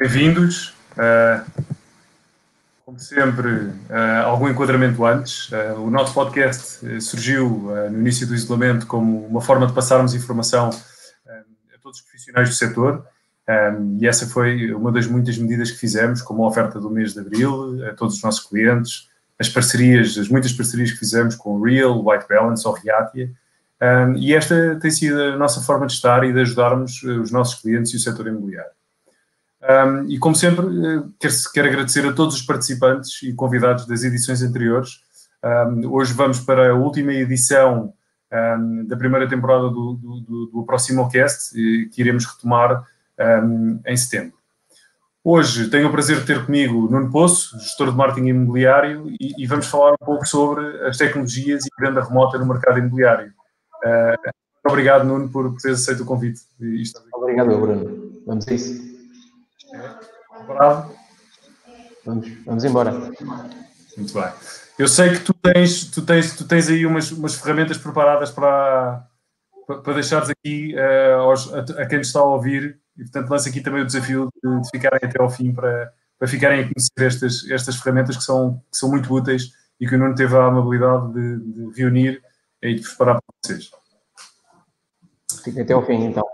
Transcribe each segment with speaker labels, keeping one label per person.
Speaker 1: Bem-vindos. Uh, como sempre, uh, algum enquadramento antes. Uh, o nosso podcast surgiu no início do isolamento como uma forma de passarmos informação a todos os profissionais do setor. Um, e essa foi uma das muitas medidas que fizemos, como a oferta do mês de abril a todos os nossos clientes, as parcerias, as muitas parcerias que fizemos com o Real, White Balance ou Reatia. Um, e esta tem sido a nossa forma de estar e de ajudarmos os nossos clientes e o setor imobiliário. Um, e como sempre, eh, quero, quero, agradecer a todos os participantes e convidados das edições anteriores. Um, hoje vamos para a última edição da primeira temporada do, do, do, do Aproximocast, que iremos retomar em setembro. Hoje tenho o prazer de ter comigo Nuno Poço, gestor de marketing imobiliário, e, e vamos falar um pouco sobre as tecnologias e venda remota no mercado imobiliário. Uh, obrigado, Nuno, por teres aceito o convite.
Speaker 2: Obrigado, Bruno. Vamos a isso. Vamos, vamos embora.
Speaker 1: Muito bem. Eu sei que tu tens, tu tens, tu tens aí umas, umas ferramentas preparadas para, para deixares aqui uh, aos, a, a, quem nos está a ouvir e, portanto, lanço aqui também o desafio de, de, ficarem até ao fim para, para ficarem a conhecer estas, estas ferramentas que são, que são muito úteis e que o Nuno teve a amabilidade de, de reunir e de preparar para vocês.
Speaker 2: Fiquem até ao fim, então.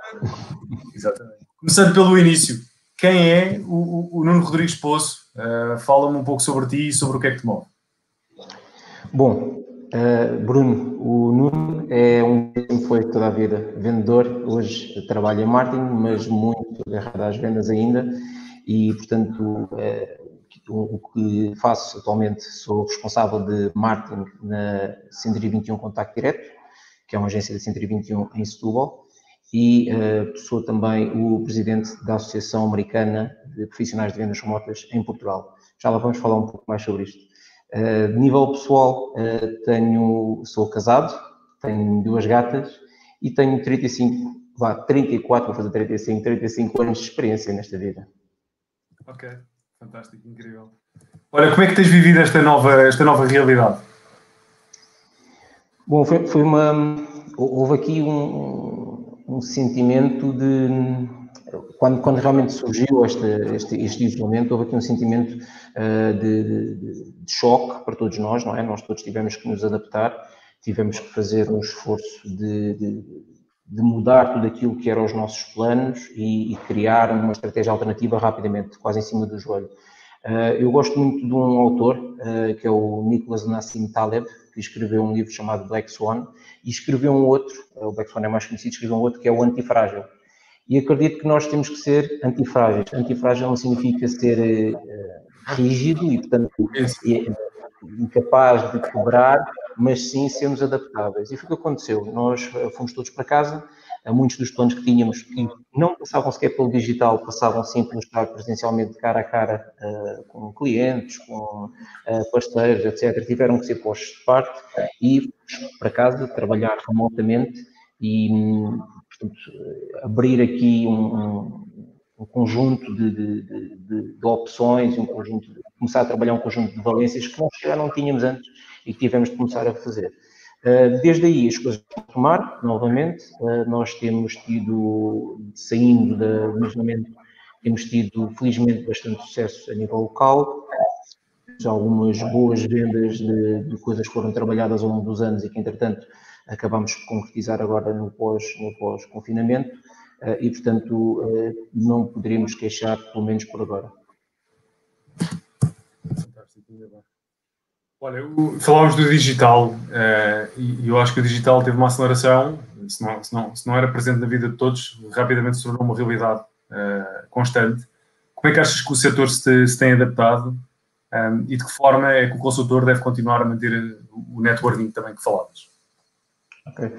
Speaker 1: Exatamente. Começando pelo início quem é o, o Nuno Rodrigues Poço? Uh, Fala-me um pouco sobre ti e sobre o que é que te move.
Speaker 2: Bom, uh, Bruno, o Nuno é um foi toda a vida vendedor, hoje trabalha em marketing, mas muito agarrado às vendas ainda, e portanto uh, o que faço atualmente sou responsável de marketing na 121 Contacto Direto, que é uma agência da 121 em Setúbal, e uh, sou também o presidente da Associação Americana de Profissionais de Vendas Remotas em Portugal. Já lá vamos falar um pouco mais sobre isto. Uh, de nível pessoal, uh, tenho, sou casado, tenho duas gatas e tenho 35, vá, 34, vou fazer 35, 35 anos de experiência nesta vida.
Speaker 1: Ok, fantástico, incrível. Olha, como é que tens vivido esta nova, esta nova realidade?
Speaker 2: Bom, foi, foi uma. Houve aqui um, um sentimento de. Quando, quando realmente surgiu este, este, este isolamento, houve aqui um sentimento uh, de, de, de, choque para todos nós, não é? Nós todos tivemos que nos adaptar, tivemos que fazer um esforço de, de, mudar tudo aquilo que eram os nossos planos e, e, criar uma estratégia alternativa rapidamente, quase em cima do joelho. Uh, eu gosto muito de um autor, uh, que é o Nicholas Nassim Taleb, que escreveu um livro chamado Black Swan, e escreveu um outro, o Black Swan é mais conhecido, escreveu um outro que é o Antifrágil. E acredito que nós temos que ser antifrágeis. Antifrágil não significa ser uh, rígido e, portanto, incapaz de quebrar, mas sim sermos adaptáveis. E foi o que aconteceu. Nós fomos todos para casa, muitos dos planos que tínhamos que não passavam sequer pelo digital, passavam sim pelo estar presencialmente cara a cara uh, com clientes, com uh, parceiros, etc., tiveram que ser postos de parte e para casa trabalhar remotamente e, portanto, abrir aqui um, um, um conjunto de, de, de, de, opções, um conjunto, começar a trabalhar um conjunto de valências que nós já não tínhamos antes e que tivemos de começar a fazer. Eh, desde aí as coisas vão tomar, novamente, eh, nós temos tido, saindo do isolamento, temos tido, felizmente, bastante sucesso a nível local, algumas boas vendas de, de, coisas que foram trabalhadas ao longo dos anos e que, entretanto, acabamos de concretizar agora no pós-confinamento pós eh, e, portanto, não poderíamos queixar, pelo menos por agora.
Speaker 1: Olha, falámos do digital uh, e eu acho que o digital teve uma aceleração, se não, se, não, se não era presente na vida de todos, rapidamente se tornou uma realidade constante. Como é que achas que o setor se, se tem adaptado eh, e de que forma é que o consultor deve continuar a manter o networking também que falavas?
Speaker 2: Okay.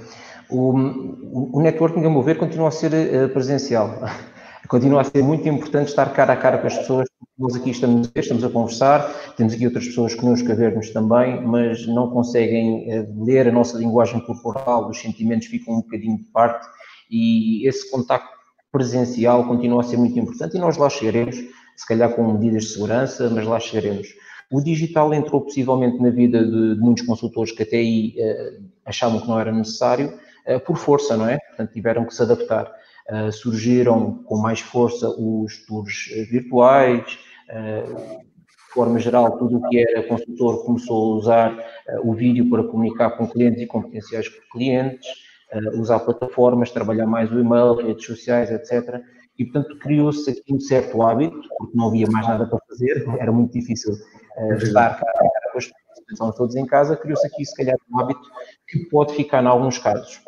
Speaker 2: O, o networking, a meu ver, continua a ser uh, presencial. continua a ser muito importante estar cara a cara com as pessoas. Nós aqui estamos, estamos a conversar, temos aqui outras pessoas connosco a ver-nos também, mas não conseguem eh, ler a nossa linguagem corporal, os sentimentos ficam um bocadinho de parte e esse contacto presencial continua a ser muito importante e nós lá chegaremos, se calhar com medidas de segurança, mas lá chegaremos. O digital entrou possivelmente na vida de, de muitos consultores que até aí uh, achavam que não era necessário, uh, por força, não é? Portanto, tiveram que se adaptar. Uh, surgiram com mais força os tours virtuais, de forma geral, tudo o que era consultor começou a usar o vídeo para comunicar com clientes e com potenciais clientes, usar plataformas, trabalhar mais o e-mail, redes sociais, etc. E, portanto, criou-se aqui um certo hábito, porque não havia mais nada para fazer, era muito difícil uh, estar cara a estão todos em casa, criou-se aqui, se calhar, um hábito que pode ficar em alguns casos.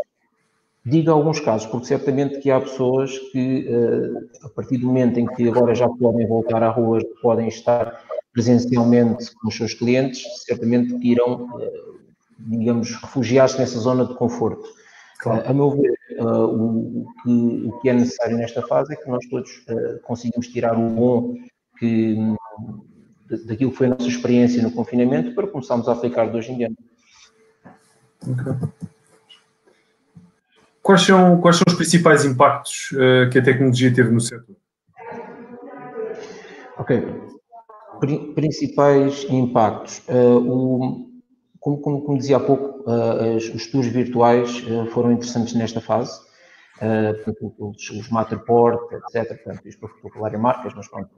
Speaker 2: Digo alguns casos, porque certamente que há pessoas que, uh, a partir do momento em que agora já podem voltar à rua, podem estar presencialmente com os seus clientes, certamente que irão, uh, digamos, refugiar-se nessa zona de conforto. Claro. A meu ver, uh, o, que, o, que, é necessário nesta fase é que nós todos uh, conseguimos tirar o bom que, daquilo que foi a nossa experiência no confinamento para começarmos a aplicar de hoje em diante. Okay.
Speaker 1: Quais, são, quais são os principais impactos uh, que a tecnologia teve no setor?
Speaker 2: Ok. Principais impactos. o, como, como, como, dizia há pouco, uh, os tours virtuais uh, foram interessantes nesta fase. Uh, portanto, os, os Matterport, etc. Portanto, isto para falar em marcas, mas pronto,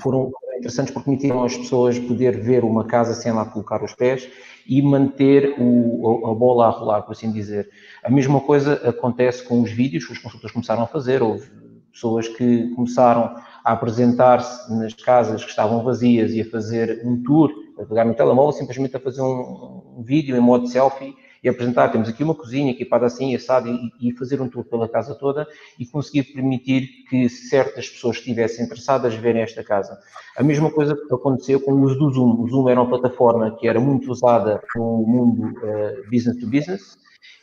Speaker 2: foram interessantes porque permitiram às pessoas poder ver uma casa sem lá colocar os pés e manter o, a, a, bola a rolar, por assim dizer. A mesma coisa acontece com os vídeos que os consultores começaram a fazer. Houve pessoas que começaram a apresentar-se nas casas que estavam vazias e a fazer um tour a pegar no telemóvel, simplesmente a fazer um, um, vídeo em modo selfie e apresentar, temos aqui uma cozinha equipada assim, assado, e, fazer um tour pela casa toda e conseguir permitir que certas pessoas estivessem interessadas verem esta casa. A mesma coisa aconteceu com o uso do Zoom. O Zoom era uma plataforma que era muito usada no mundo uh, business to business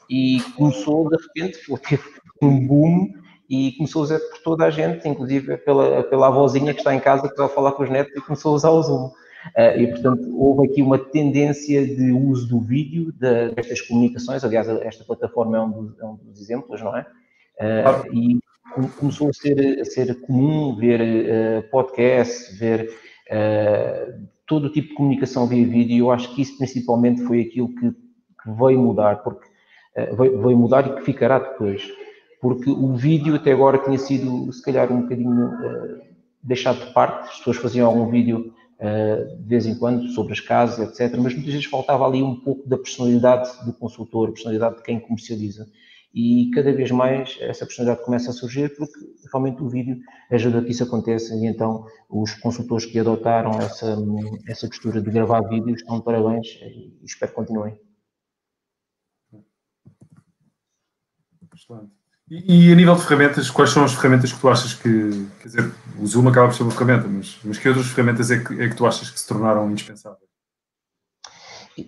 Speaker 2: e começou, de repente, teve um boom e começou a usar por toda a gente, inclusive pela, pela avózinha que está em casa, que a falar com os netos e começou a usar o Zoom. Uh, e, portanto, houve aqui uma tendência de uso do vídeo de, destas comunicações. Aliás, esta plataforma é um dos, é um dos exemplos, não é? Uh, e começou a ser, a ser comum ver uh, podcasts, ver todo o tipo de comunicação via vídeo. Eu acho que isso principalmente foi aquilo que, que veio mudar, porque veio, veio, mudar e que ficará depois. Porque o vídeo até agora tinha sido, se calhar, um bocadinho deixado de parte. As pessoas faziam algum vídeo eh, de vez em quando sobre as casas, etc. Mas muitas vezes faltava ali um pouco da personalidade do consultor, personalidade de quem comercializa. E cada vez mais essa personalidade começa a surgir porque realmente o vídeo ajuda a que isso aconteça e então os consultores que adotaram essa, essa postura de gravar vídeos estão de parabéns e espero que continuem.
Speaker 1: Excelente. E, e, a nível de ferramentas, quais são as ferramentas que tu achas que, quer dizer, o Zoom acaba por ser uma ferramenta, mas, mas que outras ferramentas é que, é que tu achas que se tornaram indispensáveis?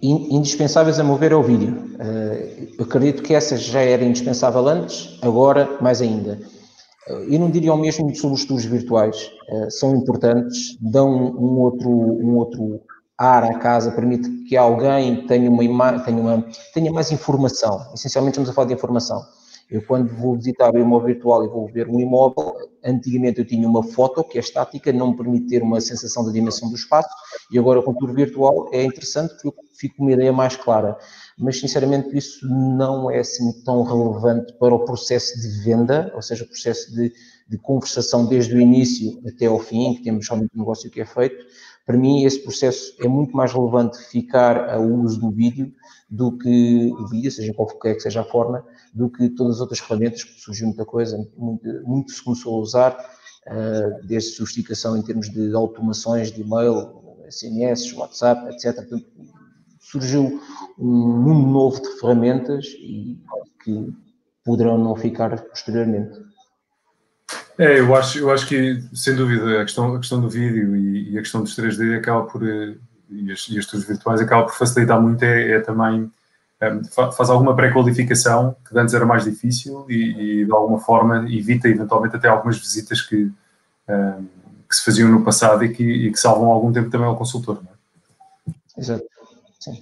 Speaker 2: Indispensáveis, a mover, é o vídeo. Eh, eu acredito que essa já era indispensável antes, agora mais ainda. Eh, eu não diria o mesmo sobre os tours virtuais. Eh, são importantes, dão um outro, um outro ar à casa, permite que alguém tenha, uma, tenha, uma, tenha mais informação. Essencialmente estamos a falar de informação. Eu, quando vou visitar o imóvel virtual e vou ver um imóvel, antigamente eu tinha uma foto que é estática, não me permite ter uma sensação da dimensão do espaço, e agora com o tour virtual é interessante porque eu fico com uma ideia mais clara. Mas, sinceramente, isso não é assim tão relevante para o processo de venda, ou seja, o processo de, de conversação desde o início até ao fim, que temos somente o negócio que é feito. Para mim, esse processo é muito mais relevante ficar ao uso do vídeo do que o vídeo, seja qualquer que seja a forma, do que todas as outras ferramentas, que surgiu muita coisa, muito, muito se começou a usar, uh, desde sofisticação em termos de automações de e-mail, SMS, WhatsApp, etc. Portanto, surgiu um mundo novo de ferramentas e que poderão não ficar posteriormente.
Speaker 1: É, eu acho, eu acho que, sem dúvida, a questão, a questão do vídeo e, e a questão dos 3D acaba por, eh, e as, e as virtuais acaba por facilitar muito, é, é também faz alguma pré-qualificação que antes era mais difícil e, e, de alguma forma evita eventualmente até algumas visitas que, um, que se faziam no passado e que, e que, salvam algum tempo também ao consultor. Não
Speaker 2: é? Exato. Sim.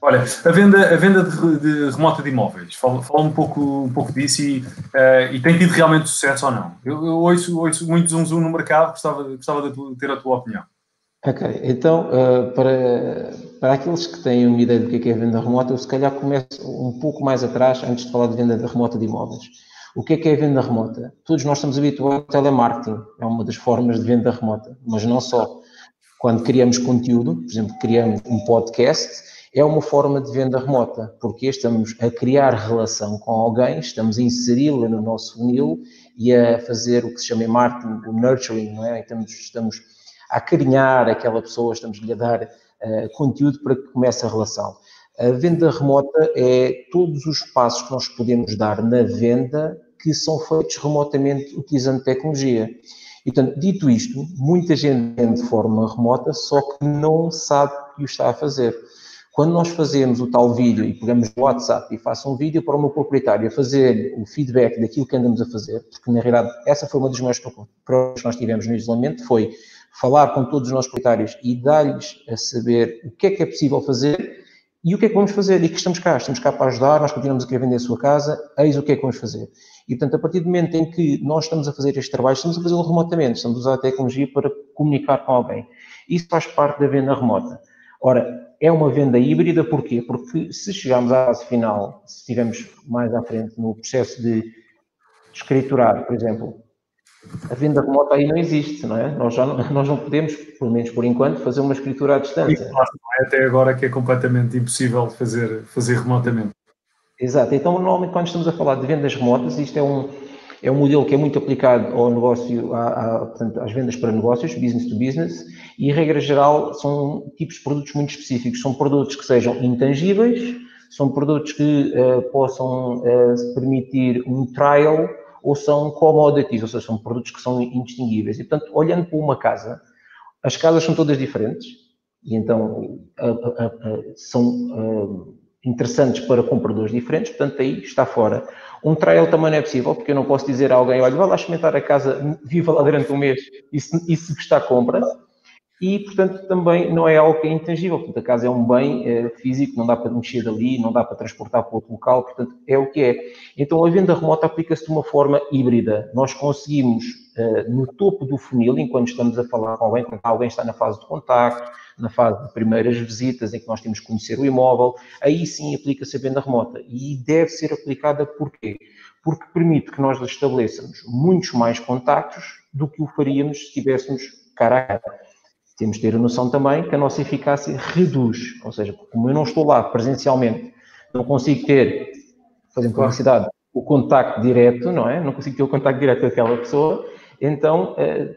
Speaker 1: Olha, a venda, a venda de, de remota de imóveis, fala, fala, um, pouco, um pouco disso e, uh, e tem tido realmente sucesso ou não? Eu, eu ouço, ouço muito zoom zoom no mercado, gostava, gostava de ter a tua opinião.
Speaker 2: Ok, então uh, para, para aqueles que têm uma ideia do que é, é venda remota, eu se calhar começo um pouco mais atrás, antes de falar de venda remota de imóveis. O que é que é venda remota? Todos nós estamos habituados ao telemarketing, é uma das formas de venda remota, mas não só. Quando criamos conteúdo, por exemplo, criamos um podcast, é uma forma de venda remota, porque estamos a criar relação com alguém, estamos a inseri-la no nosso funil e a fazer o que se chama marketing o nurturing, não é? Estamos, estamos acarinhar aquela pessoa, estamos-lhe a dar uh, conteúdo para que comece a relação. A venda remota é todos os passos que nós podemos dar na venda que são feitos remotamente utilizando tecnologia. E, dito isto, muita gente vende de forma remota, só que não sabe que o está a fazer. Quando nós fazemos o tal vídeo e pegamos o WhatsApp e faço um vídeo para o meu proprietário a fazer o feedback daquilo que andamos a fazer, porque na realidade essa foi uma das maiores problemas que nós tivemos no isolamento, foi falar com todos os nossos proprietários e dar-lhes a saber o que é que é possível fazer e o que é que vamos fazer e que estamos cá, estamos cá para ajudar, nós continuamos a querer vender a sua casa, eis o que é que vamos fazer. E, portanto, a partir do momento em que nós estamos a fazer este trabalho, estamos a fazê-lo remotamente, estamos a usar a tecnologia para comunicar com alguém. Isso faz parte da venda remota. Ora, é uma venda híbrida, porquê? Porque se chegarmos à fase final, se estivermos mais à frente no processo de escriturar, por exemplo, a venda remota aí não existe, não é? Nós, já não, nós não podemos, pelo menos por enquanto, fazer uma escritura à distância.
Speaker 1: É até agora que é completamente impossível fazer, fazer remotamente.
Speaker 2: Exato. Então, normalmente, quando estamos a falar de vendas remotas, isto é um, é um modelo que é muito aplicado ao negócio, a, a, portanto, às vendas para negócios, business to business, e, regra geral, são tipos de produtos muito específicos. São produtos que sejam intangíveis, são produtos que uh, possam uh, permitir um trial ou são commodities, ou seja, são produtos que são indistinguíveis. E, portanto, olhando para uma casa, as casas são todas diferentes e então são interessantes para compradores diferentes, portanto, aí está fora. Um trial também não é possível, porque eu não posso dizer a alguém, olha, vai lá experimentar a casa, viva lá durante um mês e se, e se gostar, compra e, portanto, também não é algo que é intangível. Portanto, a casa é um bem é, físico, não dá para mexer dali, não dá para transportar para outro local, portanto, é o que é. Então, a venda remota aplica-se de uma forma híbrida. Nós conseguimos, uh, no topo do funil, enquanto estamos a falar com alguém, quando alguém está na fase de contacto, na fase de primeiras visitas, em que nós temos que conhecer o imóvel, aí sim aplica-se a venda remota. E deve ser aplicada porquê? Porque permite que nós estabeleçamos muitos mais contactos do que o faríamos se estivéssemos cara a cara. Temos de ter a noção também que a nossa eficácia reduz, ou seja, como eu não estou lá presencialmente, não consigo ter, fazendo publicidade, o contacto direto, não é? Não consigo ter o contacto direto com aquela pessoa, então eh,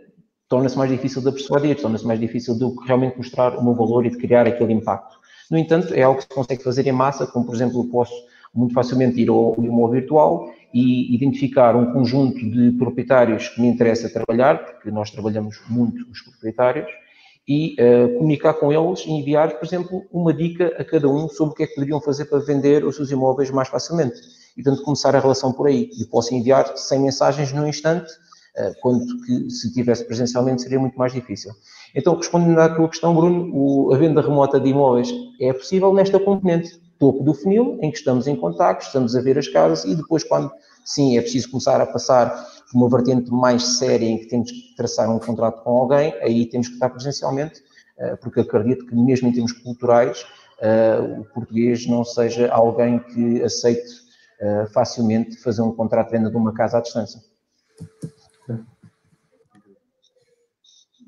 Speaker 2: torna-se mais difícil de persuadir, torna-se mais difícil de realmente mostrar o meu valor e de criar aquele impacto. No entanto, é algo que se consegue fazer em massa, como por exemplo, posso muito facilmente ir ao imóvel virtual e identificar um conjunto de proprietários que me interessa trabalhar, porque nós trabalhamos muito os proprietários, e uh, comunicar com eles e enviar, por exemplo, uma dica a cada um sobre o que é que poderiam fazer para vender os seus imóveis mais facilmente. E, portanto, começar a relação por aí. E posso enviar 100 mensagens num instante, uh, quanto que se tivesse presencialmente seria muito mais difícil. Então, respondendo à tua questão, Bruno, o, a venda remota de imóveis é possível nesta componente, topo do funil, em que estamos em contato, estamos a ver as casas e depois, quando sim é preciso começar a passar uma vertente mais séria em que temos que traçar um contrato com alguém, aí temos que estar presencialmente, eh, porque acredito que mesmo em termos culturais, eh, o português não seja alguém que aceite eh, facilmente fazer um contrato de venda de uma casa à distância.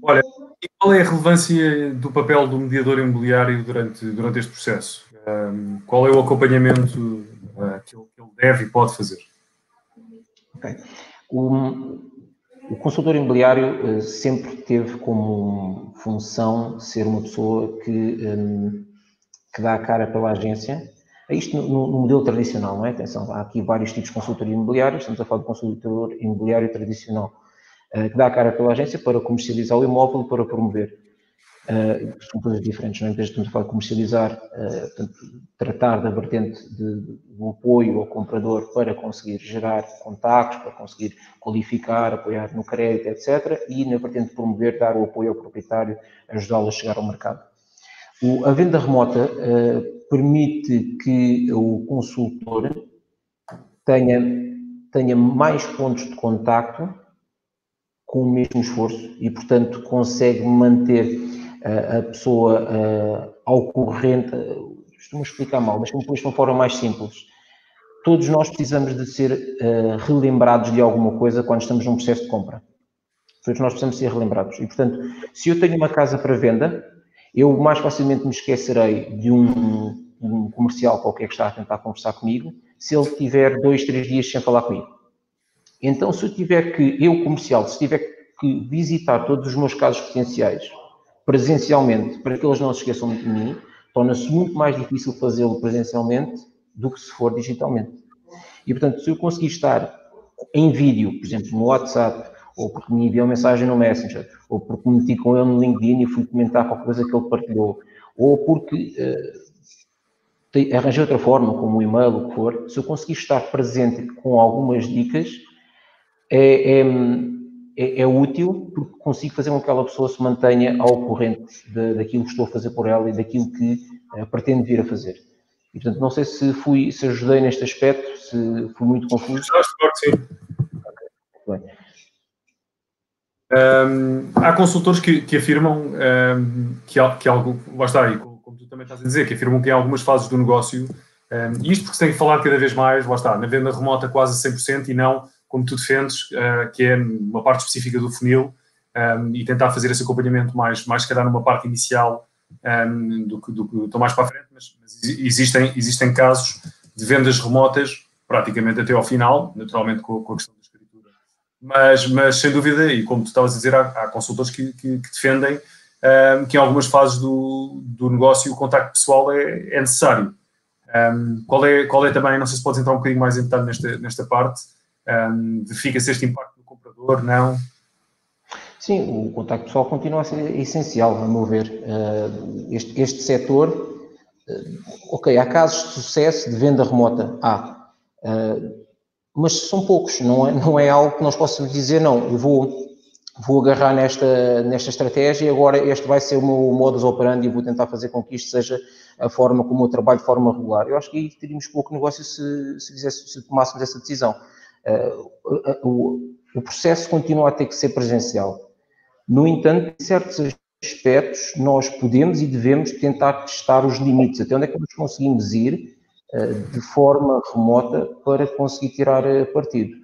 Speaker 1: Olha, e qual é a relevância do papel do mediador imobiliário durante, durante este processo? qual é o acompanhamento que ele deve e pode fazer?
Speaker 2: Okay. O, o consultor imobiliário uh, sempre teve como função ser uma pessoa que, um, que dá a cara pela agência. É isto no, no, modelo tradicional, não é? Atenção, há aqui vários tipos de consultoria imobiliária, estamos a falar de consultor imobiliário tradicional, uh, que dá a cara pela agência para comercializar o imóvel para promover. Uh, são coisas diferentes, não é? Que estamos a falar de comercializar, uh, portanto, tratar da vertente de, do apoio ao comprador para conseguir gerar contactos, para conseguir qualificar, apoiar no crédito, etc. E na vertente de promover, dar o apoio ao proprietário, ajudá-lo a chegar ao mercado. O, a venda remota uh, permite que o consultor tenha, tenha mais pontos de contacto com o mesmo esforço e, portanto, consegue manter a pessoa ao corrente, estou-me a explicar mal, mas como de uma forma mais simples. Todos nós precisamos de ser uh, relembrados de alguma coisa quando estamos num processo de compra. Todos nós precisamos ser relembrados. E, portanto, se eu tenho uma casa para venda, eu mais facilmente me esquecerei de um, um comercial qualquer que está a tentar conversar comigo, se ele tiver dois, três dias sem falar comigo. Então, se eu tiver que, eu comercial, se tiver que visitar todos os meus casos potenciais presencialmente, para que eles não se esqueçam de mim, torna-se muito mais difícil fazê-lo presencialmente do que se for digitalmente. E, portanto, se eu conseguir estar em vídeo, por exemplo, no WhatsApp, ou porque me enviou mensagem no Messenger, ou porque me meti com ele no LinkedIn e fui comentar qualquer coisa que ele partilhou, ou porque uh, arranjei outra forma, como o e-mail, o que for, se eu conseguir estar presente com algumas dicas, é, é é, é, útil porque consigo fazer com que aquela pessoa se mantenha ao corrente de, daquilo que estou a fazer por ela e daquilo que uh, pretendo vir a fazer. E, portanto, não sei se fui, se ajudei neste aspecto, se fui muito confuso.
Speaker 1: Acho que sim. Okay, bem. Um, há consultores que, que afirmam um, que, que algo, lá está aí, como, como, tu também estás a dizer, que afirmam que em algumas fases do negócio, um, isto porque se tem que falar cada vez mais, lá está, na venda remota quase 100% e não como tu defendes, uh, que é uma parte específica do funil, um, ehm, e tentar fazer esse acompanhamento mais, mais calhar numa parte inicial um, ehm, do que do, estou mais para a frente, mas, mas, existem, existem casos de vendas remotas praticamente até ao final, naturalmente com, com a questão da escritura. Mas, mas sem dúvida, e como tu estavas a dizer, há, há consultores que, que, que defendem um, ehm, que em algumas fases do, do negócio o contacto pessoal é, é necessário. qual, é, qual é também, não sei se podes entrar um bocadinho mais em detalhe nesta, nesta parte, um, verifica-se este impacto no comprador, não?
Speaker 2: Sim, o contacto pessoal continua a ser essencial, a meu ver. Uh, este, este setor, uh, ok, há casos de sucesso de venda remota, há, uh, mas são poucos, não é, não é algo que nós possamos dizer, não, eu vou, vou agarrar nesta, nesta estratégia e agora este vai ser o meu modus operandi e vou tentar fazer com que isto seja a forma como eu trabalho de forma regular. Eu acho que aí teríamos pouco negócio se, se, se tomássemos essa decisão. Eh, o, processo continua a ter que ser presencial. No entanto, em certos aspectos, nós podemos e devemos tentar testar os limites, até onde é que nós conseguimos ir eh, de forma remota para conseguir tirar eh, partido.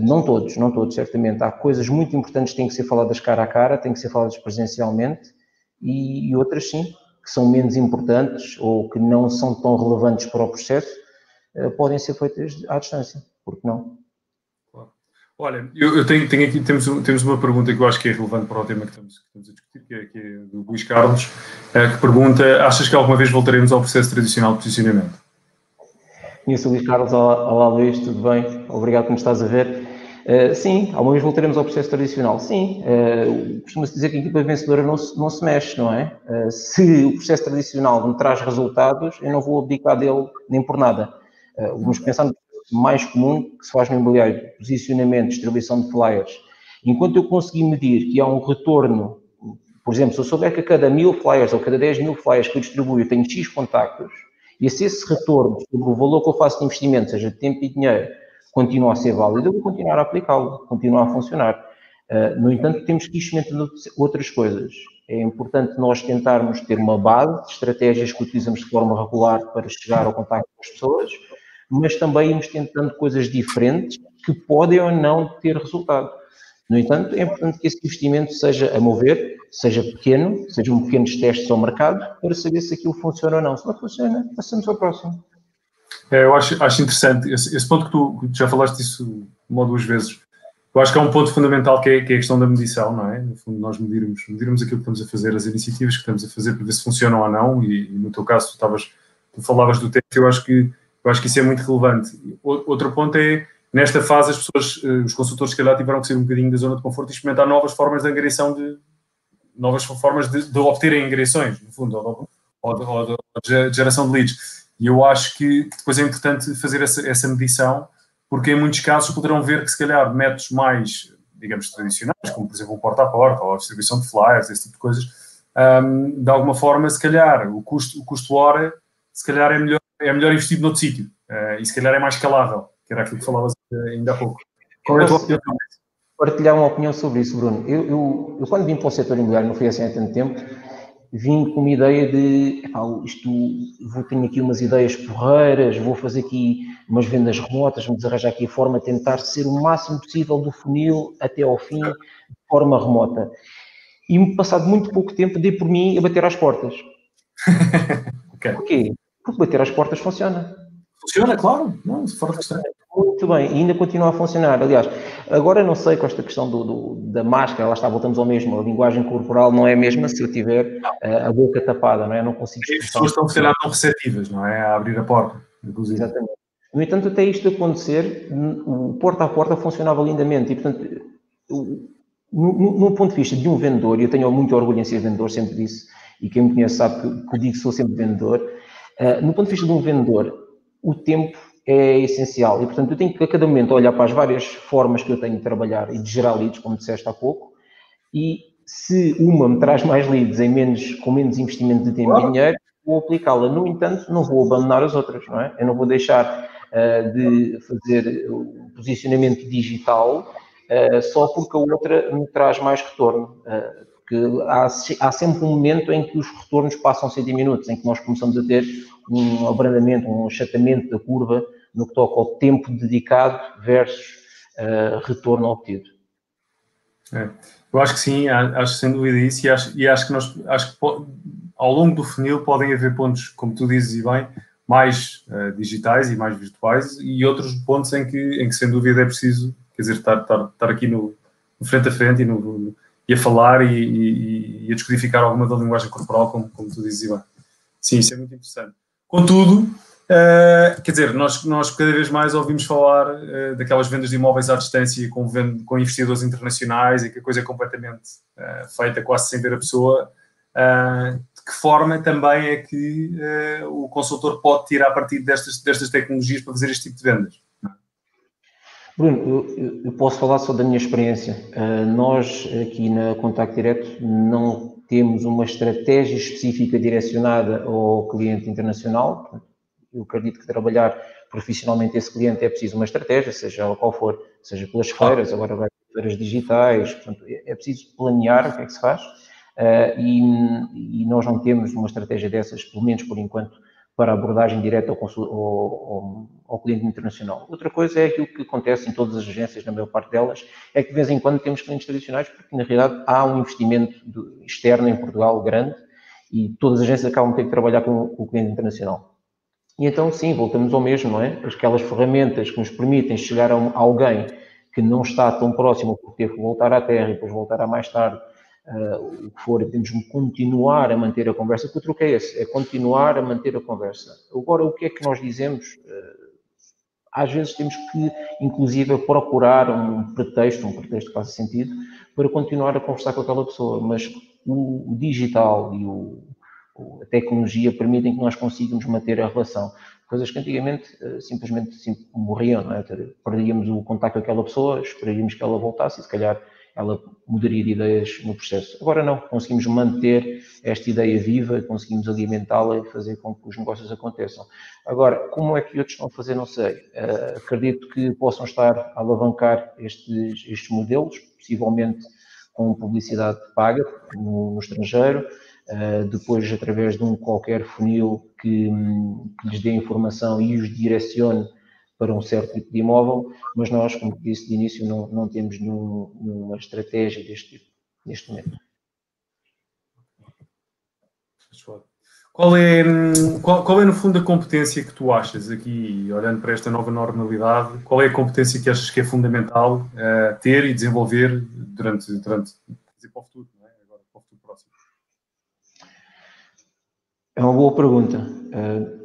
Speaker 2: Não todos, não todos, certamente. Há coisas muito importantes que têm que ser faladas cara a cara, têm que ser faladas presencialmente, e outras sim, que são menos importantes ou que não são tão relevantes para o processo, podem ser feitas à distância. Por que não?
Speaker 1: Olha, eu, eu tenho, tenho, aqui, temos, temos uma pergunta que eu acho que é relevante para o tema que estamos, que estamos a discutir, que é, que é do Luís Carlos, é, que pergunta, achas que alguma vez voltaremos ao processo tradicional de posicionamento?
Speaker 2: Conheço o Luís Carlos, olá, olá Luís, tudo bem? Obrigado por nos estás a ver. Uh, sim, alguma vez voltaremos ao processo tradicional. Sim, uh, costuma-se dizer que a equipa vencedora não se, não se mexe, não é? Uh, se o processo tradicional me traz resultados, eu não vou abdicar dele nem por nada. Uh, vamos pensar no mais comum que se faz no imobiliário, posicionamento, distribuição de flyers. Enquanto eu conseguir medir que há um retorno, por exemplo, se eu souber que a cada mil flyers ou cada 10 mil flyers que eu distribuo eu tenho X contactos, e se esse retorno sobre o valor que eu faço de investimento, seja de tempo e dinheiro, continua a ser válido, eu vou continuar a aplicá-lo, continuar a funcionar. Uh, no entanto, temos que ir outras coisas. É importante nós tentarmos ter uma base de estratégias que utilizamos de forma regular para chegar ao contacto com as pessoas, mas também irmos tentando coisas diferentes que podem ou não ter resultado. No entanto, é importante que esse investimento seja, a mover, seja pequeno, sejam pequenos testes ao mercado, para saber se aquilo funciona ou não. Se não funciona, passamos ao próximo.
Speaker 1: É, eu acho, acho interessante esse, esse ponto que tu, já falaste disso uma ou duas vezes. Eu acho que é um ponto fundamental que é, que é a questão da medição, não é? No fundo, nós medirmos, medirmos aquilo que estamos a fazer, as iniciativas que estamos a fazer para ver se funcionam ou não. E, e no teu caso, tu, tu falavas do teste, eu acho que eu acho que isso é muito relevante. Outro ponto é, nesta fase, as pessoas, eh, os consultores, se calhar, tiveram que sair um bocadinho da zona de conforto e experimentar novas formas de angariação, de, novas formas de, de obterem angariações, no fundo, ou, ou, ou, de geração de leads. E eu acho que depois é importante fazer essa, essa medição, porque em muitos casos poderão ver que, se calhar, métodos mais, digamos, tradicionais, como, por exemplo, um porta-a-porta ou a distribuição de flyers, esse tipo de coisas, um, de alguma forma, se calhar, o custo, o custo hora, se calhar é melhor é melhor investir noutro sítio uh, e se calhar é mais escalável, que era aquilo que falavas ainda há pouco.
Speaker 2: Qual é a tua opinião? Partilhar uma opinião sobre isso, Bruno. Eu, eu, eu, quando vim para o setor imobiliário, não foi assim há tanto tempo, vim com uma ideia de, isto, vou ter aqui umas ideias porreiras, vou fazer aqui umas vendas remotas, vamos arranjar aqui a forma de tentar ser o máximo possível do funil até ao fim, de forma remota. E passado muito pouco tempo dei por mim a bater às portas. okay. Porquê? Porque bater às portas funciona.
Speaker 1: Funciona, claro, não, fora de questão.
Speaker 2: Muito bem, e ainda continua a funcionar. Aliás, agora não sei com esta questão do, do, da máscara, lá está, voltamos ao mesmo, a linguagem corporal não é a mesma se eu tiver uh, a boca tapada, não é? não consigo...
Speaker 1: As pessoas estão, se calhar, tão receptivas, não é? A abrir a porta, inclusive.
Speaker 2: Exatamente. No entanto, até isto acontecer, o porta a porta funcionava lindamente e, portanto, no, ponto de vista de um vendedor, e eu tenho muito orgulho em ser vendedor, sempre disse, e quem me conhece sabe que, que eu digo que sou sempre vendedor, uh, no ponto de vista de um vendedor, o tempo é essencial. E, portanto, eu tenho que a cada momento olhar para as várias formas que eu tenho de trabalhar e de gerar leads, como disseste há pouco, e se uma me traz mais leads em menos, com menos investimento de tempo e dinheiro, vou aplicá-la. No entanto, não vou abandonar as outras, não é? Eu não vou deixar uh, de fazer o posicionamento digital uh, só porque a outra me traz mais retorno. Uh, porque há, há sempre um momento em que os retornos passam a ser diminutos, em que nós começamos a ter um abrandamento, um achatamento da curva no que toca ao tempo dedicado versus uh, retorno obtido.
Speaker 1: É. Eu acho que sim, acho sem dúvida isso, e acho, e acho que nós acho que ao longo do funil podem haver pontos, como tu dizes e bem, mais uh, digitais e mais virtuais, e outros pontos em que, em que sem dúvida é preciso, quer dizer, estar, estar, estar aqui no, no, frente a frente e, no, e a falar e, e, e, a descodificar alguma da linguagem corporal, como, como tu dizes bem. Sim, isso é muito interessante. Contudo, uh, quer dizer, nós, nós cada vez mais ouvimos falar uh, daquelas vendas de imóveis à distância com, com investidores internacionais e que a coisa é completamente uh, feita quase sem ver a pessoa. de que forma também é que o consultor pode tirar partido destas, destas tecnologias para fazer este tipo de vendas?
Speaker 2: Bruno, eu, eu, posso falar só da minha experiência. Uh, nós aqui na Contacto Direto não temos uma estratégia específica direcionada ao cliente internacional. Eu acredito que trabalhar profissionalmente esse cliente é preciso uma estratégia, seja qual for, seja pelas feiras, agora vai feiras digitais, portanto, é, é preciso planear o que é que se faz. Uh, e, e, nós não temos uma estratégia dessas, pelo menos por enquanto, para abordagem direta ao, ao, ao, cliente internacional. Outra coisa é aquilo que acontece em todas as agências, na maior parte delas, é que de vez em quando temos clientes tradicionais, porque na realidade há um investimento externo em Portugal grande e todas as agências acabam ter que trabalhar com, com o cliente internacional. E então, sim, voltamos ao mesmo, não é? Aquelas ferramentas que nos permitem chegar a, um, a alguém que não está tão próximo, porque teve que voltar à Terra e depois voltar a mais tarde, uh, o que for, temos de continuar a manter a conversa, o truque é esse, é continuar a manter a conversa. Agora, o que é que nós dizemos? Uh, às vezes temos que, inclusive, procurar um pretexto, um pretexto que faça sentido, para continuar a conversar com aquela pessoa, mas o, o digital e o, a tecnologia permitem que nós consigamos manter a relação. Coisas que antigamente uh, simplesmente sim, morriam, não é? Perdíamos o contato com aquela pessoa, esperaríamos que ela voltasse e se calhar ela mudaria de ideias no processo. Agora não, conseguimos manter esta ideia viva, conseguimos alimentá-la e fazer com que os negócios aconteçam. Agora, como é que outros a fazer, não sei. Uh, acredito que possam estar a alavancar estes, estes modelos, possivelmente com publicidade paga no, no estrangeiro, uh, depois através de um qualquer funil que, que lhes dê informação e os direcione para um certo tipo de imóvel, mas nós, como disse de início, não, não temos nenhum, nenhuma estratégia deste tipo neste momento.
Speaker 1: Qual é, qual, qual, é, no fundo, a competência que tu achas aqui, olhando para esta nova normalidade, qual é a competência que achas que é fundamental uh, ter e desenvolver durante, durante dizer, para o futuro, não é? Agora, para o futuro próximo?
Speaker 2: É uma boa pergunta. Uh,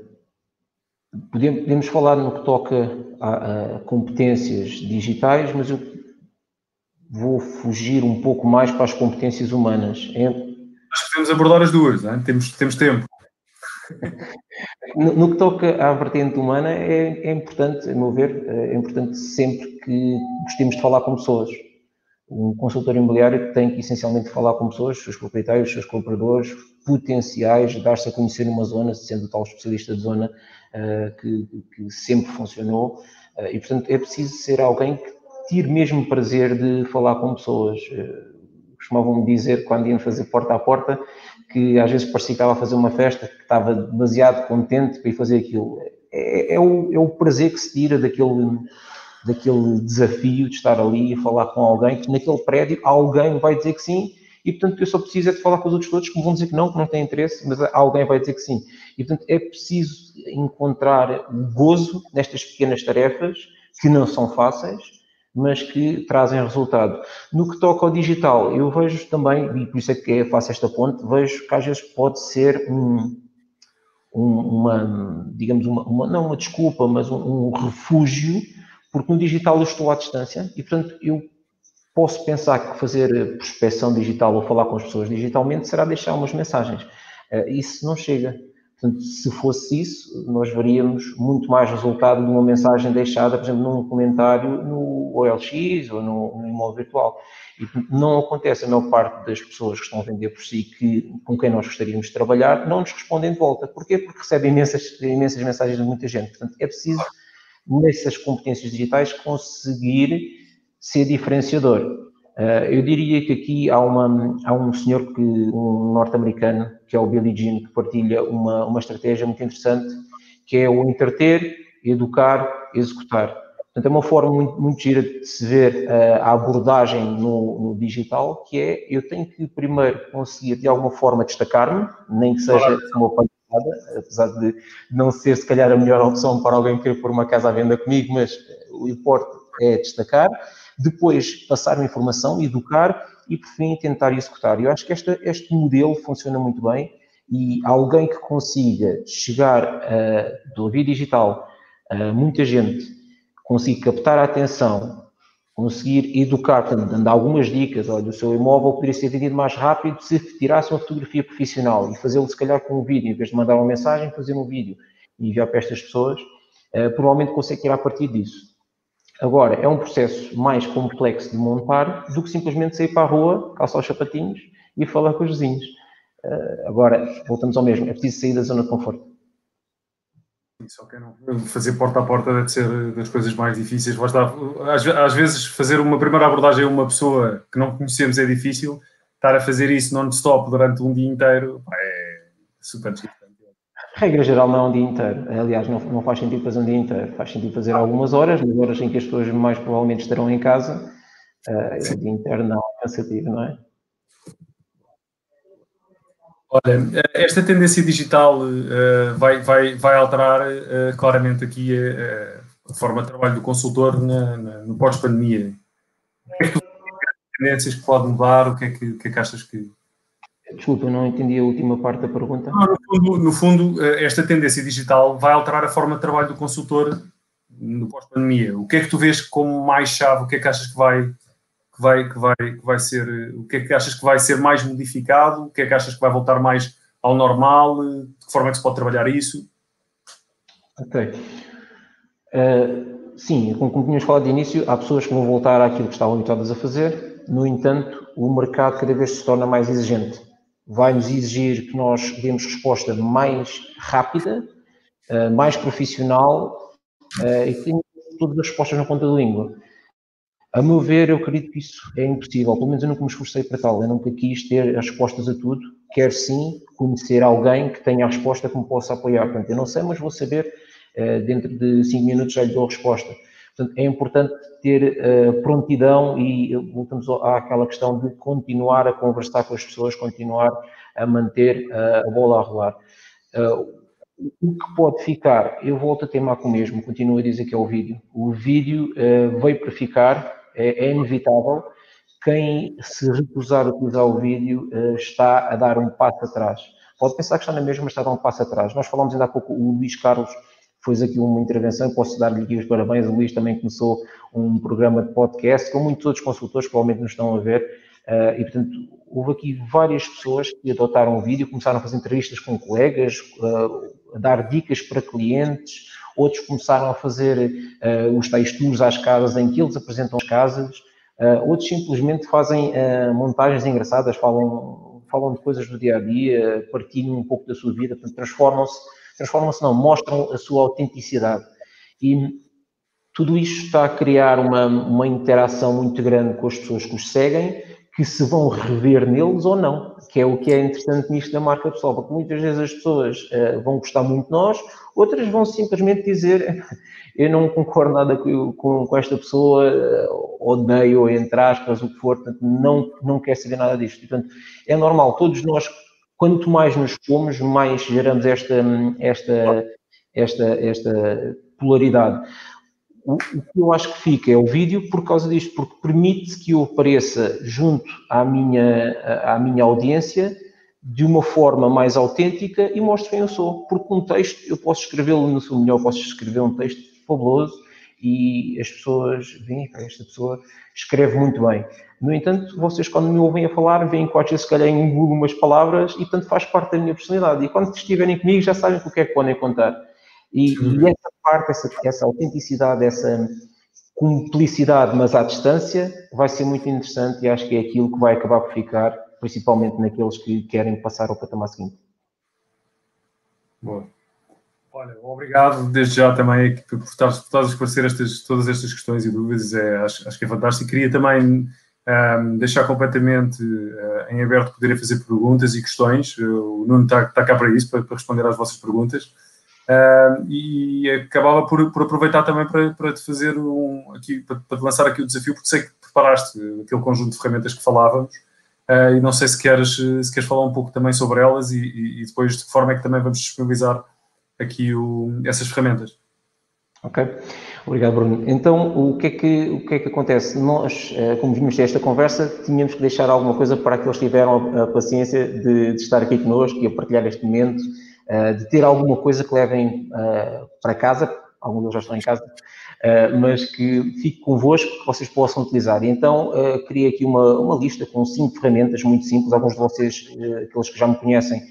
Speaker 2: Podemos falar no que toca a, a, competências digitais, mas eu vou fugir um pouco mais para as competências humanas.
Speaker 1: É... Acho que podemos abordar as duas, é? temos, temos tempo.
Speaker 2: no, no, que toca à vertente humana, é, é, importante, a meu ver, é importante sempre que gostemos de falar com pessoas. Um consultor imobiliário tem que essencialmente falar com pessoas, seus proprietários, seus colaboradores, potenciais, dar-se a conhecer numa zona, sendo tal especialista de zona, que, que, sempre funcionou. Uh, e, portanto, é preciso ser alguém que tire mesmo prazer de falar com pessoas. Uh, costumavam dizer, quando iam fazer porta a porta, que às vezes parecia que estava a fazer uma festa, que estava demasiado contente para ir fazer aquilo. É, é, o, é o prazer que se tira daquele, daquele desafio de estar ali e falar com alguém, que naquele prédio alguém vai dizer que sim, e portanto eu só preciso é de falar com os outros todos que vão dizer que não, que não têm interesse, mas alguém vai dizer que sim. E portanto é preciso encontrar gozo nestas pequenas tarefas, que não são fáceis, mas que trazem resultado. No que toca ao digital, eu vejo também, e por isso é que faço esta ponte, vejo que às vezes pode ser um, um, uma, digamos, uma, uma, não uma desculpa, mas um, um, refúgio, porque no digital eu estou à distância e, portanto, eu posso pensar que fazer prospecção digital ou falar com as pessoas digitalmente será deixar umas mensagens. Uh, isso não chega. Portanto, se fosse isso, nós veríamos muito mais resultado de uma mensagem deixada, por exemplo, num comentário no OLX ou no, no imóvel virtual. E não acontece, a maior parte das pessoas que estão a vender por si, que, com quem nós gostaríamos de trabalhar, não nos respondem de volta. Porquê? Porque recebem imensas, imensas mensagens de muita gente. Portanto, é preciso, nessas competências digitais, conseguir ser diferenciador. Uh, eu diria que aqui há, uma, há um senhor, que, um norte-americano, que é o Billy Jean, que partilha uma, uma estratégia muito interessante, que é o entreter, educar, executar. Portanto, é uma forma muito, muito gira de se ver uh, a abordagem no, no, digital, que é, eu tenho que primeiro conseguir, de alguma forma, destacar-me, nem que seja uma apesar de não ser, se calhar, a melhor opção para alguém que queira pôr uma casa à venda comigo, mas o importe é destacar depois passar a informação, educar e, por fim, tentar executar. Eu acho que esta, este modelo funciona muito bem e alguém que consiga chegar uh, do via digital a muita gente, conseguir captar a atenção, conseguir educar, dando algumas dicas, olha, o seu imóvel poderia ser vendido mais rápido se tirasse uma fotografia profissional e fazê-lo, se calhar, com um vídeo, em vez de mandar uma mensagem, fazer um vídeo e enviar para estas pessoas, uh, provavelmente consegue tirar partido disso. Agora, é um processo mais complexo de montar do que simplesmente sair para a rua, calçar os sapatinhos e falar com os vizinhos. Uh, agora, voltamos ao mesmo, é preciso sair da zona de conforto.
Speaker 1: Só que não. Fazer porta a porta deve ser das coisas mais difíceis. Basta, às, às vezes, fazer uma primeira abordagem a uma pessoa que não conhecemos é difícil. Estar a fazer isso non-stop durante um dia inteiro é super difícil.
Speaker 2: Regra geral não é um dia inteiro. Aliás, não, não faz sentido fazer um dia inteiro. Faz sentido fazer algumas horas, nas horas em que as pessoas mais provavelmente estarão em casa. Uh, o dia inteiro não é cansativo, não é?
Speaker 1: Olha, esta tendência digital uh, vai, vai, vai alterar uh, claramente aqui a, a, forma de trabalho do consultor na, na, no pós-pandemia. O que é que tu tendências que pode mudar? O que é que, que, é que achas que,
Speaker 2: Desculpa, não entendi a última parte da pergunta.
Speaker 1: Não, no, fundo, no, fundo, eh, esta tendência digital vai alterar a forma de trabalho do consultor no pós-pandemia. O que é que tu vês como mais chave? O que é que achas que vai, que vai, que vai, que vai ser? O que é que achas que vai ser mais modificado? O que é que achas que vai voltar mais ao normal? De que forma é que se pode trabalhar isso?
Speaker 2: Ok. Uh, sim, como tínhamos falado de início, há pessoas que vão voltar àquilo que estavam habituadas a fazer. No entanto, o mercado cada vez se torna mais exigente vai nos exigir que nós demos resposta mais rápida, eh, mais profissional eh, e que tenhamos todas as respostas na ponta da língua. A meu ver, eu acredito que isso é impossível, pelo menos eu nunca me esforcei para tal, eu nunca quis ter as respostas a tudo, quero sim conhecer alguém que tenha a resposta que me possa apoiar. Portanto, eu não sei, mas vou saber, eh, dentro de 5 minutos já lhe dou a resposta. Portanto, é importante ter uh, prontidão e voltamos àquela questão de continuar a conversar com as pessoas, continuar a manter uh, a bola a rolar. Uh, o que pode ficar, eu volto a teimar com o mesmo, continuo a dizer que é o vídeo. O vídeo veio para ficar, é, é, inevitável. Quem se recusar a utilizar o vídeo está a dar um passo atrás. Pode pensar que está na mesma, mas está a dar um passo atrás. Nós falamos ainda há pouco, o Luís Carlos fez aqui uma intervenção, posso dar-lhe aqui os parabéns, o Luís também começou um programa de podcast, com muitos outros consultores que provavelmente nos estão a ver, uh, e portanto houve aqui várias pessoas que adotaram o vídeo, começaram a fazer entrevistas com colegas, uh, a dar dicas para clientes, outros começaram a fazer uh, os tais tours às casas em que eles apresentam as casas, outros simplesmente fazem montagens engraçadas, falam, falam de coisas do dia a dia, partilham um pouco da sua vida, portanto transformam-se transformam-se, não, mostram a sua autenticidade. E tudo isto está a criar uma, uma interação muito grande com as pessoas que os seguem, que se vão rever neles ou não, que é o que é interessante nisto da marca pessoal, porque muitas vezes as pessoas uh, vão gostar muito de nós, outras vão simplesmente dizer eu não concordo nada com, com, com esta pessoa, uh, odeio, entre aspas, o que for, portanto, não, não quer saber nada disto. Portanto, é normal, todos nós, quanto mais nos pomos, mais geramos esta, esta, esta, esta polaridade. O, o, que eu acho que fica é o vídeo por causa disto, porque permite que eu apareça junto à minha, à minha audiência de uma forma mais autêntica e mostre quem eu sou. Porque um texto, eu posso escrevê-lo no seu melhor, posso escrever um texto fabuloso e as pessoas veem, esta pessoa escreve muito bem. No entanto, vocês quando me ouvem a falar, veem que vezes se calhar engulo umas palavras e tanto faz parte da minha personalidade. E quando estiverem comigo já sabem o que é que podem contar. E, e essa parte, essa, essa autenticidade, essa cumplicidade, mas à distância, vai ser muito interessante e acho que é aquilo que vai acabar por ficar, principalmente naqueles que querem passar ao patamar seguinte.
Speaker 1: Boa. Olha, obrigado desde já também por estar, a esclarecer estas, todas estas questões e dúvidas, é, acho, acho que é fantástico. Queria também um, deixar completamente uh, em aberto poderem fazer perguntas e questões. O Nuno está, está cá para isso, para, para responder às vossas perguntas. Uh, e acabava por, por, aproveitar também para, para te fazer um, aqui, para, para, te lançar aqui o desafio, porque sei que preparaste aquele conjunto de ferramentas que falávamos uh, e não sei se queres, se queres falar um pouco também sobre elas e, e, e depois de que forma é que também vamos disponibilizar aqui o, essas ferramentas.
Speaker 2: Ok, obrigado Bruno. Então, o que é que, o que, é que acontece? Nós, eh, como vimos esta conversa, tínhamos que deixar alguma coisa para que tiveram a paciência de, de estar aqui connosco e a partilhar este momento eh, de ter alguma coisa que levem eh, para casa, alguns deles já estão em casa, mas que fique convosco, que vocês possam utilizar. Então, criei aqui uma, uma lista com cinco ferramentas muito simples, alguns de vocês, aqueles que já me conhecem,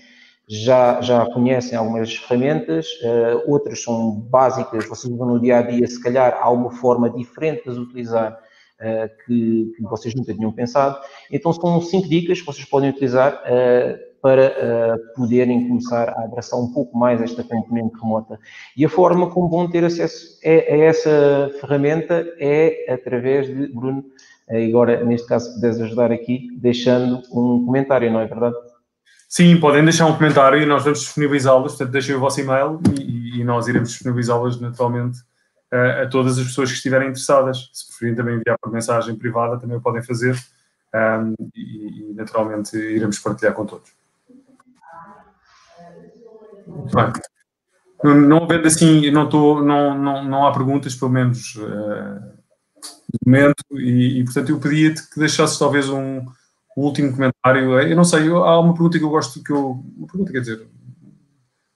Speaker 2: já, já conhecem algumas ferramentas, uh, outras são básicas, vocês usam no dia a dia, se calhar há uma forma diferente de as utilizar uh, que, que, vocês nunca tinham pensado. Então, são cinco dicas que vocês podem utilizar uh, para poderem começar a abraçar um pouco mais esta componente remota. E a forma como vão ter acesso a, a essa ferramenta é através de, Bruno, agora neste caso puderes ajudar aqui, deixando um comentário, não é verdade?
Speaker 1: Sim, podem deixar um comentário e nós vamos disponibilizá-los, portanto deixem o vosso e-mail e, e nós iremos disponibilizá-los naturalmente a, a todas as pessoas que estiverem interessadas. Se preferirem também enviar por mensagem privada, também o podem fazer um, e, e naturalmente iremos partilhar com todos. Não, não havendo assim, não, tô, não, não, não há perguntas, pelo menos uh, no momento, e, e, portanto eu pedia-te que deixasses talvez um, um, último comentário. Eu não sei, eu, há uma pergunta que eu gosto, que eu, uma pergunta quer dizer,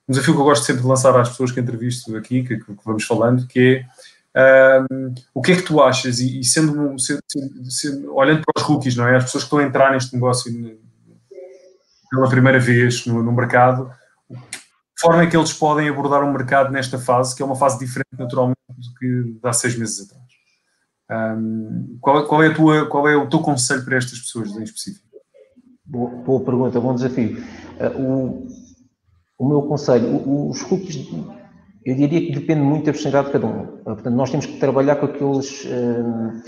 Speaker 1: um desafio que eu gosto sempre de lançar às pessoas que entrevisto aqui, que, que vamos falando, que é um, o que é que tu achas, e, e sendo, sendo, sendo, olhando para os rookies, não é? As pessoas que estão a entrar neste negócio pela primeira vez no, no mercado, forma é que eles podem abordar o mercado nesta fase, que é uma fase diferente naturalmente do que há seis meses atrás. Qual, qual, é tua, qual é o teu conselho para estas pessoas em específico?
Speaker 2: Boa, boa pergunta, bom desafio. Uh, o, o meu conselho, os cookies, eu diria que depende muito da personalidade de cada um. Uh, portanto, nós temos que trabalhar com aqueles. Uh,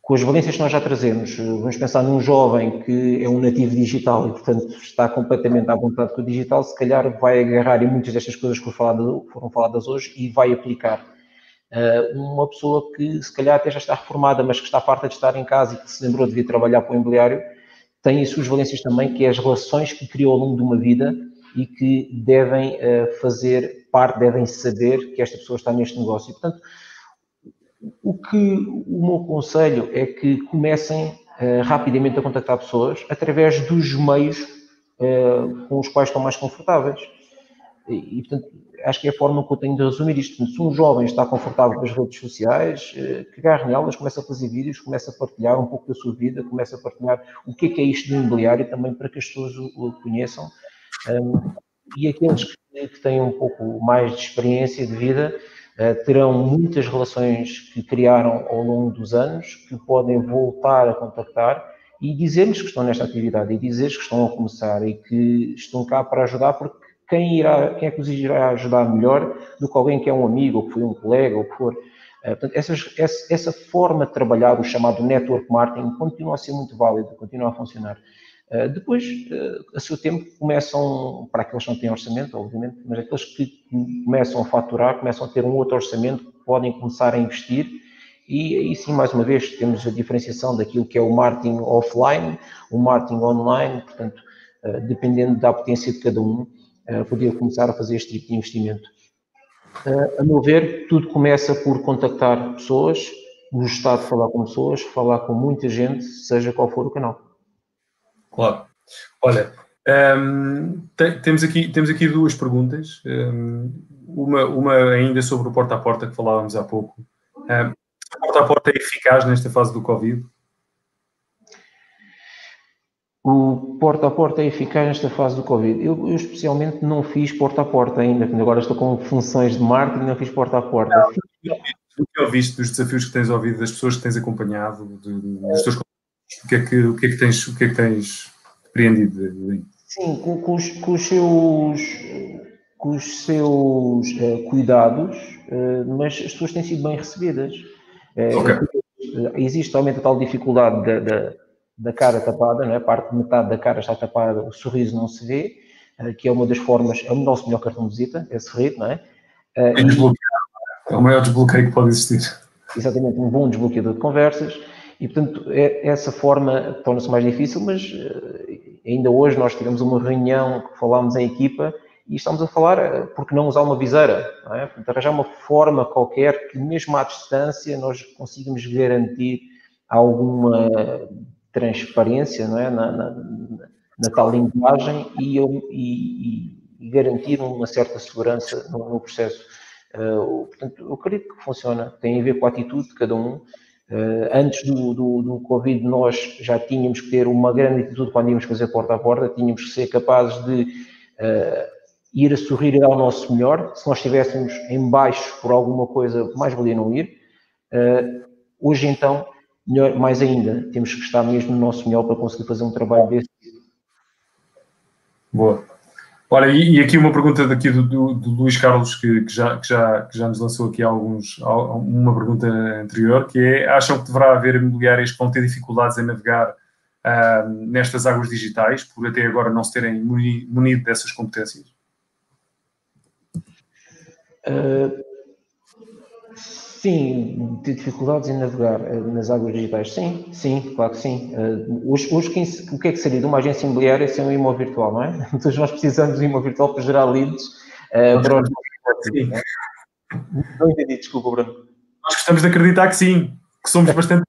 Speaker 2: com as valências que nós já trazemos. Vamos pensar num jovem que é um nativo digital e, portanto, está completamente à vontade com o digital, se calhar vai agarrar em muitas destas coisas que foram faladas hoje e vai aplicar. Uh, uma pessoa que, se calhar, até já está reformada, mas que está farta de estar em casa e que se lembrou de vir trabalhar para o imobiliário, tem as suas valências também, que é as relações que criou ao longo de uma vida e que devem uh, fazer parte, devem saber que esta pessoa está neste negócio. E, portanto, o que o meu conselho é que comecem uh, rapidamente a contactar pessoas através dos meios com os quais estão mais confortáveis. E, portanto, acho que é a forma que eu tenho de resumir isto. Se um jovem está confortável com as redes sociais, uh, que agarre nelas, começa a fazer vídeos, começa a partilhar um pouco da sua vida, começa a partilhar o que é que é isto do imobiliário também para que as pessoas o, conheçam. E aqueles que, que têm um pouco mais de experiência de vida, eh, terão muitas relações que criaram ao longo dos anos que podem voltar a contactar e dizer-lhes que estão nesta atividade e dizer-lhes que estão a começar e que estão cá para ajudar porque quem, irá, quem é que os irá ajudar melhor do que alguém que é um amigo ou que foi um colega ou que for. portanto, essas, essa, essa, forma de trabalhar, o chamado network marketing, continua a ser muito válida, continua a funcionar. Uh, depois, uh, a seu tempo, começam, para aqueles que não têm orçamento, obviamente, mas aqueles que começam a faturar, começam a ter um outro orçamento, podem começar a investir e aí sim, mais uma vez, temos a diferenciação daquilo que é o marketing offline, o marketing online, portanto, dependendo da potência de cada um, poder começar a fazer este tipo de investimento. Uh, a meu ver, tudo começa por contactar pessoas, gostar de falar com pessoas, falar com muita gente, seja qual for o canal.
Speaker 1: Claro. Olha, um, ehm, temos, aqui, temos aqui duas perguntas. Um, ehm, uma, uma ainda sobre o porta a porta que falávamos há pouco. Um, ehm, porta a porta é eficaz nesta fase do Covid?
Speaker 2: O porta a porta é eficaz nesta fase do Covid. Eu, eu especialmente não fiz porta a porta ainda, agora estou com funções de marketing, não fiz porta a porta. Não,
Speaker 1: do que ouviste, dos desafios que tens ouvido, das pessoas que tens acompanhado, de, dos teus o que é que, o que, é que tens, o que é que tens apreendido?
Speaker 2: Sim, com, com, os, com os seus com os seus uh, cuidados, uh, mas as pessoas têm sido bem recebidas. Uh, okay. Existe realmente a tal dificuldade da, da, da, cara tapada, não é? a parte de metade da cara está tapada, o sorriso não se vê, que é uma das formas, é o nosso melhor cartão de visita, é sorrir, não é?
Speaker 1: é, é o maior desbloqueio que pode existir.
Speaker 2: Exatamente, um bom desbloqueador de conversas. E, portanto, é, essa forma torna-se mais difícil, mas ainda hoje nós tivemos uma reunião que falámos em equipa e estamos a falar, eh, porque não usar uma viseira? Não é? Portanto, arranjar uma forma qualquer que, mesmo à distância, nós consigamos garantir alguma transparência não é? na, na, na tal linguagem e, e, e, garantir uma certa segurança no, no processo. Uh, portanto, eu acredito que funciona, tem a ver com a atitude de cada um. Uh, antes do, do, do, Covid, nós já tínhamos que ter uma grande atitude quando íamos fazer porta a porta, tínhamos que ser capazes de uh, ir a sorrir e dar o nosso melhor. Se nós estivéssemos em baixo por alguma coisa, mais valia não ir. Uh, hoje, então, melhor, mais ainda, temos que estar mesmo no nosso melhor para conseguir fazer um trabalho desse.
Speaker 1: Boa. Olha, e, e aqui uma pergunta daqui do, do, do Luís Carlos, que, que, já, que, já, que já nos lançou aqui alguns, uma pergunta anterior, que é, acham que deverá haver imobiliárias que vão ter dificuldades em navegar uh, nestas águas digitais, por até agora não se terem munido dessas competências?
Speaker 2: Uh, sim, ter dificuldades em navegar uh, nas águas digitais. Sim, sim, claro que sim. Hoje, hoje quem, o que é que seria de uma agência imobiliária sem um imóvel virtual, não é? Então nós precisamos de um imóvel virtual para gerar leads uh, para os sim. Não entendi, desculpa, Bruno.
Speaker 1: Nós gostamos de acreditar que sim, que somos bastante.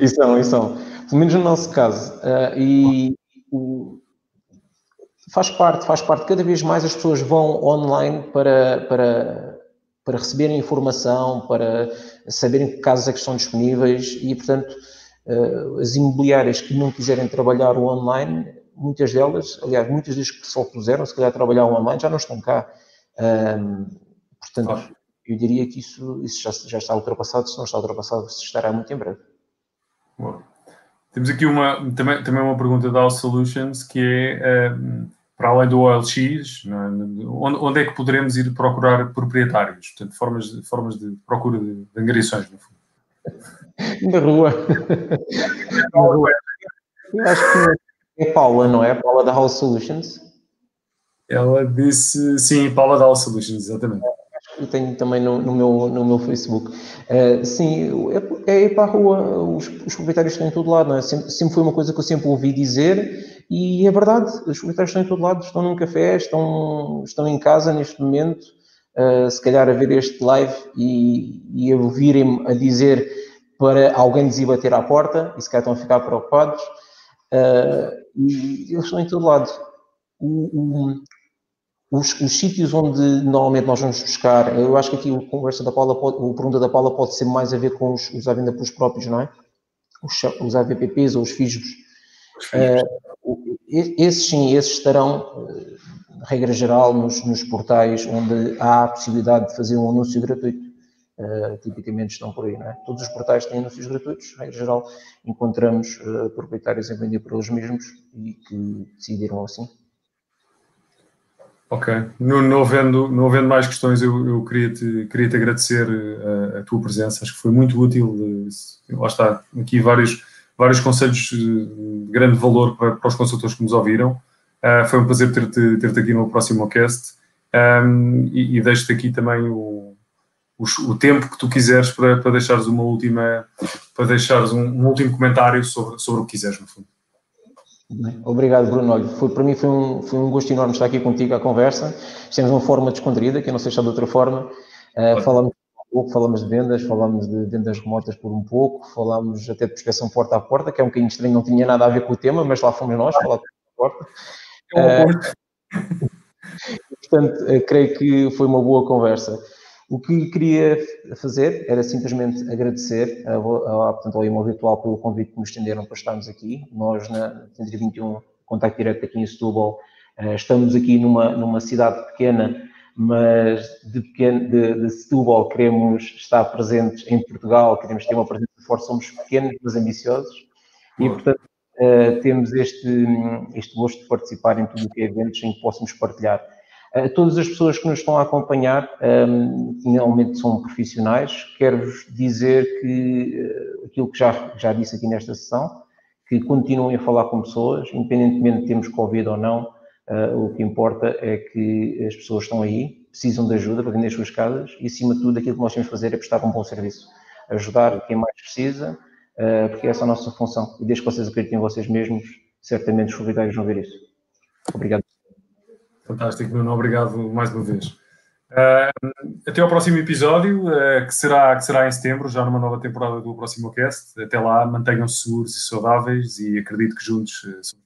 Speaker 2: isso são, isso são. Pelo menos no nosso caso. Uh, e o, faz parte, faz parte. Cada vez mais as pessoas vão online para, para, para receberem informação, para saberem que casas é que estão disponíveis e, portanto, eh, as imobiliárias que não quiserem trabalhar o online, muitas delas, aliás, muitas das que só puseram, se calhar, trabalhar o online, já não estão cá. portanto, eu diria que isso, isso já, já está ultrapassado, se não está ultrapassado, estará muito em breve.
Speaker 1: Bom. Temos aqui uma, também, também uma pergunta da All Solutions, que é para além do OLX, é? onde, onde, é que poderemos ir procurar proprietários? Portanto, formas de, formas de procura de, de angariações, no fundo.
Speaker 2: Na rua. Na rua. Eu acho que é Paula, não é? Paula da House Solutions.
Speaker 1: Ela disse, sim, Paula da House Solutions, exatamente.
Speaker 2: Eu tenho também no, no, meu, no meu Facebook. Uh, sim, é, é ir para a rua, os, os proprietários estão em todo lado, não é? Sempre, sempre foi uma coisa que eu sempre ouvi dizer e é verdade, os proprietários estão em todo lado, estão num café, estão, estão em casa neste momento, uh, se calhar a ver este live e, e a ouvirem-me a dizer para alguém lhes bater à porta e se calhar estão a ficar preocupados. Uh, e eles estão em todo lado. O, o, os, os, sítios onde normalmente nós vamos buscar, eu acho que aqui a conversa da Paula, pode, a pergunta da Paula pode ser mais a ver com os, os à venda pelos próprios, não é? Os, os AVPPs ou os FISBs. Uh, esses sim, esses estarão, uh, regra geral, nos, nos, portais onde há a possibilidade de fazer um anúncio gratuito. Uh, tipicamente estão por aí, não é? Todos os portais têm anúncios gratuitos, regra geral, encontramos proprietários a vender para eles mesmos e que decidiram assim.
Speaker 1: Ok. Não, não, havendo, não havendo mais questões, eu, eu queria, te, queria te agradecer a, a, tua presença. Acho que foi muito útil. Lá está, aqui vários, vários conselhos de grande valor para, para os consultores que nos ouviram. Uh, foi um prazer ter-te ter, -te, aqui no próximo cast. Um, e, e deixo-te aqui também o, o, o, tempo que tu quiseres para, para deixares uma última, para deixares um, um último comentário sobre, sobre o que quiseres, no fundo.
Speaker 2: Obrigado, Bruno. Olha, foi, para mim foi um, foi um gosto enorme estar aqui contigo à conversa. Temos uma forma descontraída, que eu não sei se é de outra forma. Uh, falamos um pouco, falamos de vendas, falamos de vendas remotas por um pouco, falamos até de prospeção porta a porta, que é um bocadinho estranho, não tinha nada a ver com o tema, mas lá fomos nós, falar de porta a porta. Uh, portanto, uh, creio que foi uma boa conversa. O que queria fazer era simplesmente agradecer a, a, portanto, ao Imóvel Virtual pelo convite que nos estenderam para estarmos aqui. Nós, na 121 Contacto Direto aqui em Setúbal, eh, estamos aqui numa, numa cidade pequena, mas de, pequeno, de, de Setúbal queremos estar presentes em Portugal, queremos ter uma presença forte, somos pequenos, mas ambiciosos, e portanto uh, temos este, este gosto de participar em tudo o que é eventos em que possamos partilhar a todas as pessoas que nos estão a acompanhar, um, normalmente são profissionais, quero-vos dizer que uh, aquilo que já, já disse aqui nesta sessão, que continuem a falar com pessoas, independentemente de termos Covid ou não, uh, o que importa é que as pessoas estão aí, precisam de ajuda para vender as suas casas e, acima de tudo, aquilo que nós temos que fazer é prestar um bom serviço, ajudar quem mais precisa, porque essa é a nossa função. E desde que vocês acreditem em vocês mesmos, certamente os solidários vão ver isso. Obrigado.
Speaker 1: Fantástico, Nuno. Obrigado mais uma vez. Uh, até ao próximo episódio, uh, que, será, que será em setembro, já numa nova temporada do próximo cast. Até lá, mantenham-se seguros e saudáveis e acredito que juntos uh,